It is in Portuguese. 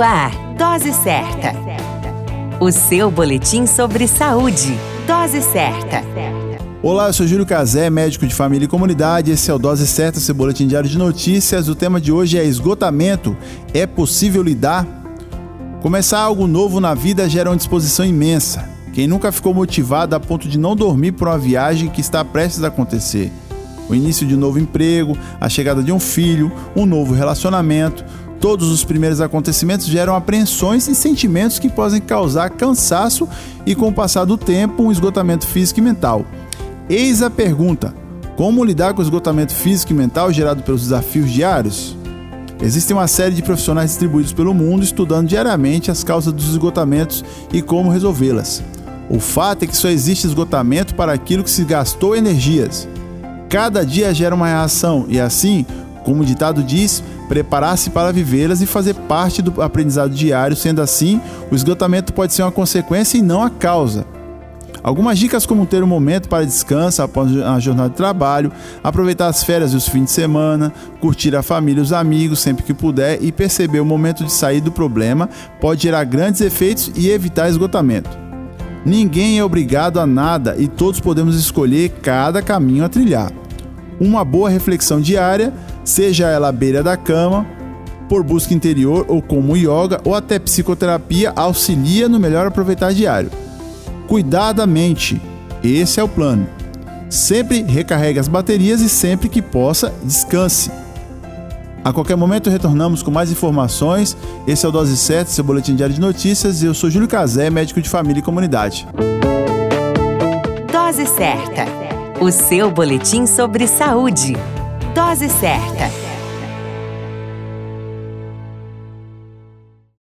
Ar, Dose Certa. O seu boletim sobre saúde. Dose Certa. Olá, eu sou Júlio Cazé, médico de família e comunidade. Esse é o Dose Certa, seu boletim diário de notícias. O tema de hoje é esgotamento. É possível lidar? Começar algo novo na vida gera uma disposição imensa. Quem nunca ficou motivado a ponto de não dormir por uma viagem que está prestes a acontecer? O início de um novo emprego, a chegada de um filho, um novo relacionamento, Todos os primeiros acontecimentos geram apreensões e sentimentos que podem causar cansaço e, com o passar do tempo, um esgotamento físico e mental. Eis a pergunta: como lidar com o esgotamento físico e mental gerado pelos desafios diários? Existem uma série de profissionais distribuídos pelo mundo estudando diariamente as causas dos esgotamentos e como resolvê-las. O fato é que só existe esgotamento para aquilo que se gastou energias. Cada dia gera uma reação e assim, como o ditado diz, preparar-se para vivê-las e fazer parte do aprendizado diário, sendo assim, o esgotamento pode ser uma consequência e não a causa. Algumas dicas como ter um momento para descanso após a jornada de trabalho, aproveitar as férias e os fins de semana, curtir a família e os amigos sempre que puder e perceber o momento de sair do problema pode gerar grandes efeitos e evitar esgotamento. Ninguém é obrigado a nada e todos podemos escolher cada caminho a trilhar. Uma boa reflexão diária seja ela à beira da cama, por busca interior ou como yoga ou até psicoterapia, auxilia no melhor aproveitar diário. Cuidar da mente, esse é o plano. Sempre recarregue as baterias e sempre que possa, descanse. A qualquer momento retornamos com mais informações. Esse é o Dose 7, seu boletim diário de notícias. Eu sou Júlio Cazé, médico de família e comunidade. Dose certa. O seu boletim sobre saúde. Dose certa.